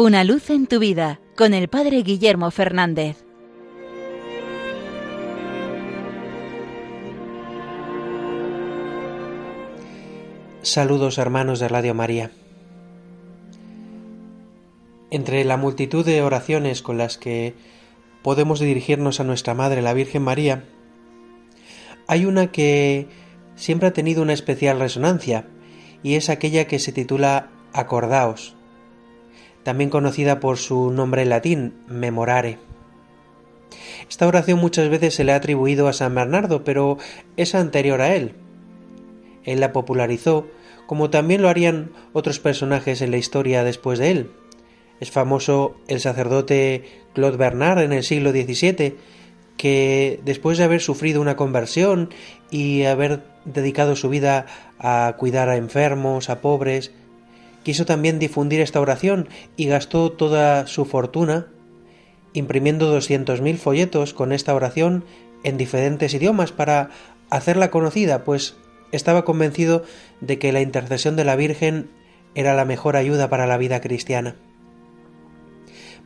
Una luz en tu vida con el Padre Guillermo Fernández. Saludos hermanos de Radio María. Entre la multitud de oraciones con las que podemos dirigirnos a nuestra Madre, la Virgen María, hay una que siempre ha tenido una especial resonancia y es aquella que se titula Acordaos, también conocida por su nombre latín, memorare. Esta oración muchas veces se le ha atribuido a San Bernardo, pero es anterior a él. Él la popularizó, como también lo harían otros personajes en la historia después de él. Es famoso el sacerdote Claude Bernard en el siglo XVII, que después de haber sufrido una conversión y haber dedicado su vida a cuidar a enfermos, a pobres, quiso también difundir esta oración y gastó toda su fortuna imprimiendo 200.000 folletos con esta oración en diferentes idiomas para hacerla conocida, pues estaba convencido de que la intercesión de la Virgen era la mejor ayuda para la vida cristiana.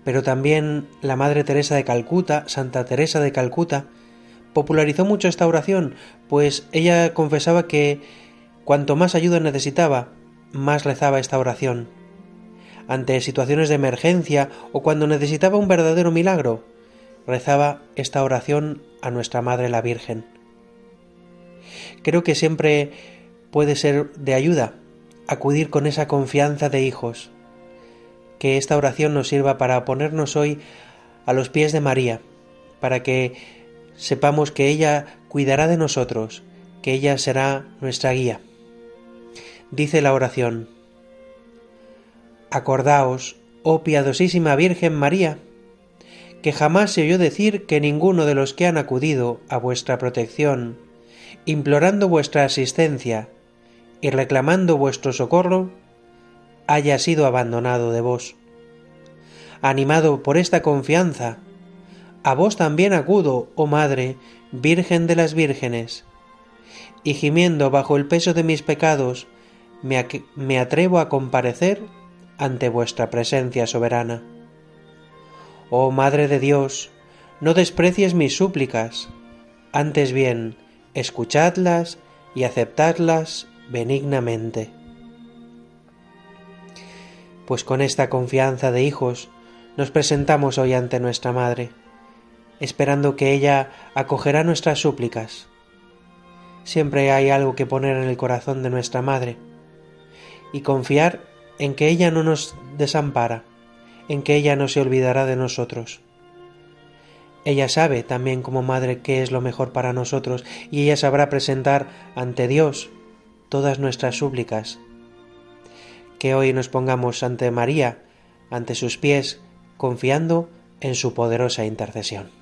Pero también la Madre Teresa de Calcuta, Santa Teresa de Calcuta, popularizó mucho esta oración, pues ella confesaba que cuanto más ayuda necesitaba, más rezaba esta oración. Ante situaciones de emergencia o cuando necesitaba un verdadero milagro, rezaba esta oración a nuestra Madre la Virgen. Creo que siempre puede ser de ayuda acudir con esa confianza de hijos. Que esta oración nos sirva para ponernos hoy a los pies de María, para que sepamos que ella cuidará de nosotros, que ella será nuestra guía. Dice la oración, Acordaos, oh piadosísima Virgen María, que jamás se oyó decir que ninguno de los que han acudido a vuestra protección, implorando vuestra asistencia y reclamando vuestro socorro, haya sido abandonado de vos. Animado por esta confianza, a vos también acudo, oh Madre, Virgen de las Vírgenes, y gimiendo bajo el peso de mis pecados, me, atrevo a comparecer ante vuestra presencia soberana. Oh Madre de Dios, no desprecies mis súplicas, antes bien, escuchadlas y aceptadlas benignamente. Pues con esta confianza de hijos nos presentamos hoy ante nuestra Madre, esperando que ella acogerá nuestras súplicas. Siempre hay algo que poner en el corazón de nuestra Madre, y confiar en que ella no nos desampara, en que ella no se olvidará de nosotros. Ella sabe también como madre qué es lo mejor para nosotros y ella sabrá presentar ante Dios todas nuestras súplicas. Que hoy nos pongamos ante María, ante sus pies, confiando en su poderosa intercesión.